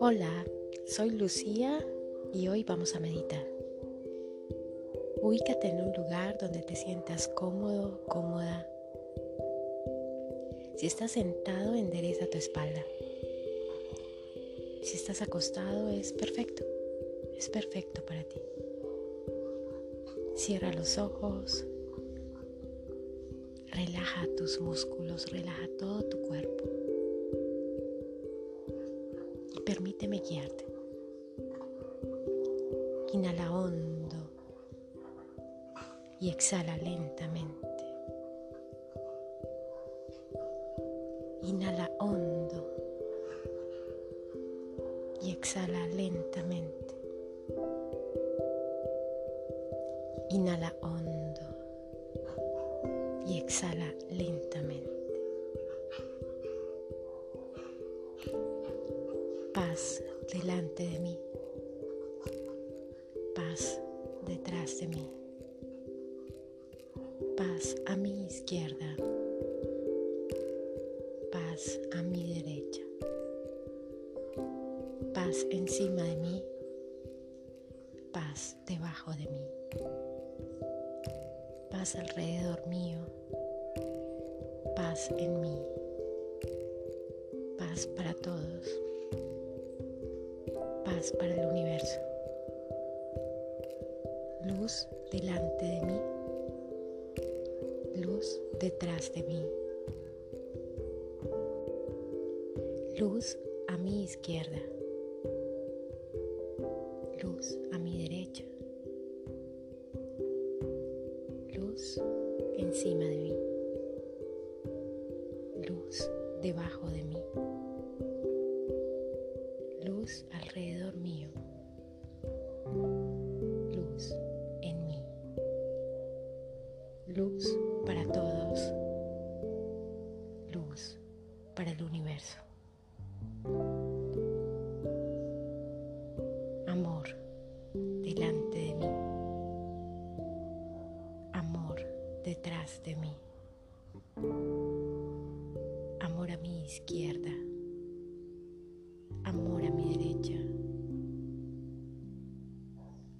Hola, soy Lucía y hoy vamos a meditar. Ubícate en un lugar donde te sientas cómodo, cómoda. Si estás sentado, endereza tu espalda. Si estás acostado, es perfecto. Es perfecto para ti. Cierra los ojos. Relaja tus músculos, relaja todo tu cuerpo. Y permíteme guiarte. Inhala hondo y exhala lentamente. Inhala hondo y exhala lentamente. Inhala hondo y exhala lentamente. Paz delante de mí. Paz detrás de mí. Paz a mi izquierda. Paz a mi derecha. Paz encima de mí. Paz alrededor mío, paz en mí, paz para todos, paz para el universo, luz delante de mí, luz detrás de mí, luz a mi izquierda, luz a mi derecha encima de mí, luz debajo de mí, luz alrededor mío, luz en mí, luz para todos, luz para el universo. Detrás de mí. Amor a mi izquierda. Amor a mi derecha.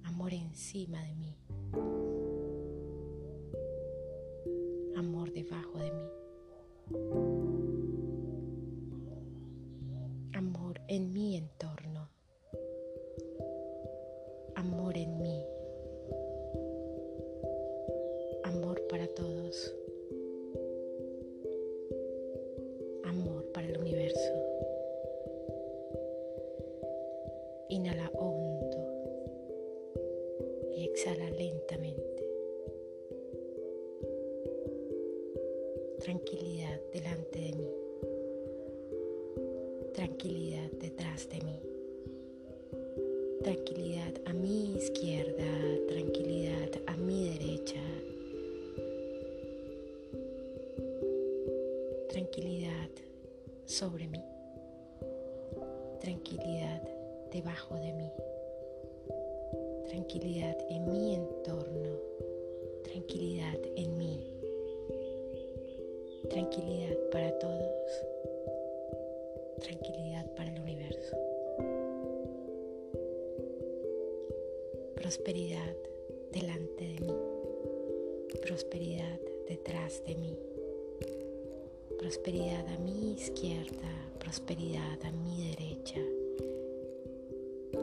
Amor encima de mí. Amor debajo de mí. Amor en mi entorno. Inhala hondo y exhala lentamente. Tranquilidad delante de mí. Tranquilidad detrás de mí. Tranquilidad a mi izquierda, tranquilidad a mi derecha, tranquilidad sobre mí, tranquilidad debajo de mí, tranquilidad en mi entorno, tranquilidad en mí, tranquilidad para todos, tranquilidad para el universo, prosperidad delante de mí, prosperidad detrás de mí. Prosperidad a mi izquierda, prosperidad a mi derecha,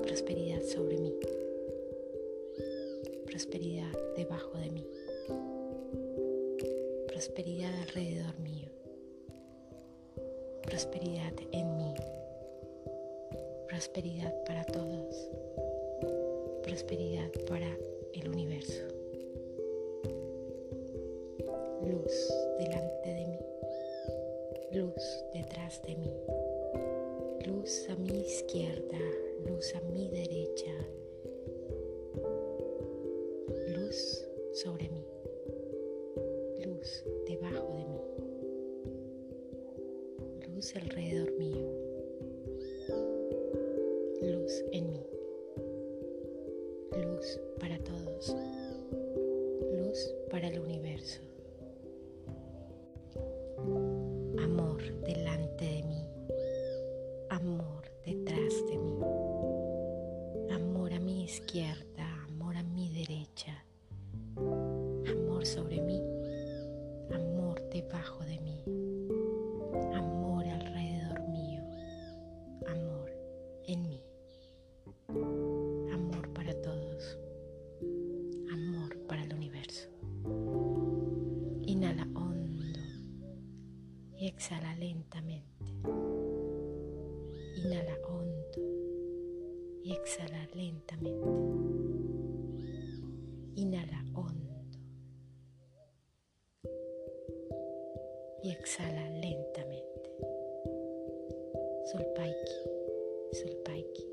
prosperidad sobre mí, prosperidad debajo de mí, prosperidad alrededor mío, prosperidad en mí, prosperidad para todos, prosperidad para el universo, luz delante de mí. Luz detrás de mí, luz a mi izquierda, luz a mi derecha, luz sobre mí, luz debajo de mí, luz alrededor mío, luz en mí, luz para todos, luz para el universo. Exhala lentamente. Inhala hondo y exhala lentamente. Inhala hondo y exhala lentamente. Sulpaiki, sulpaiki.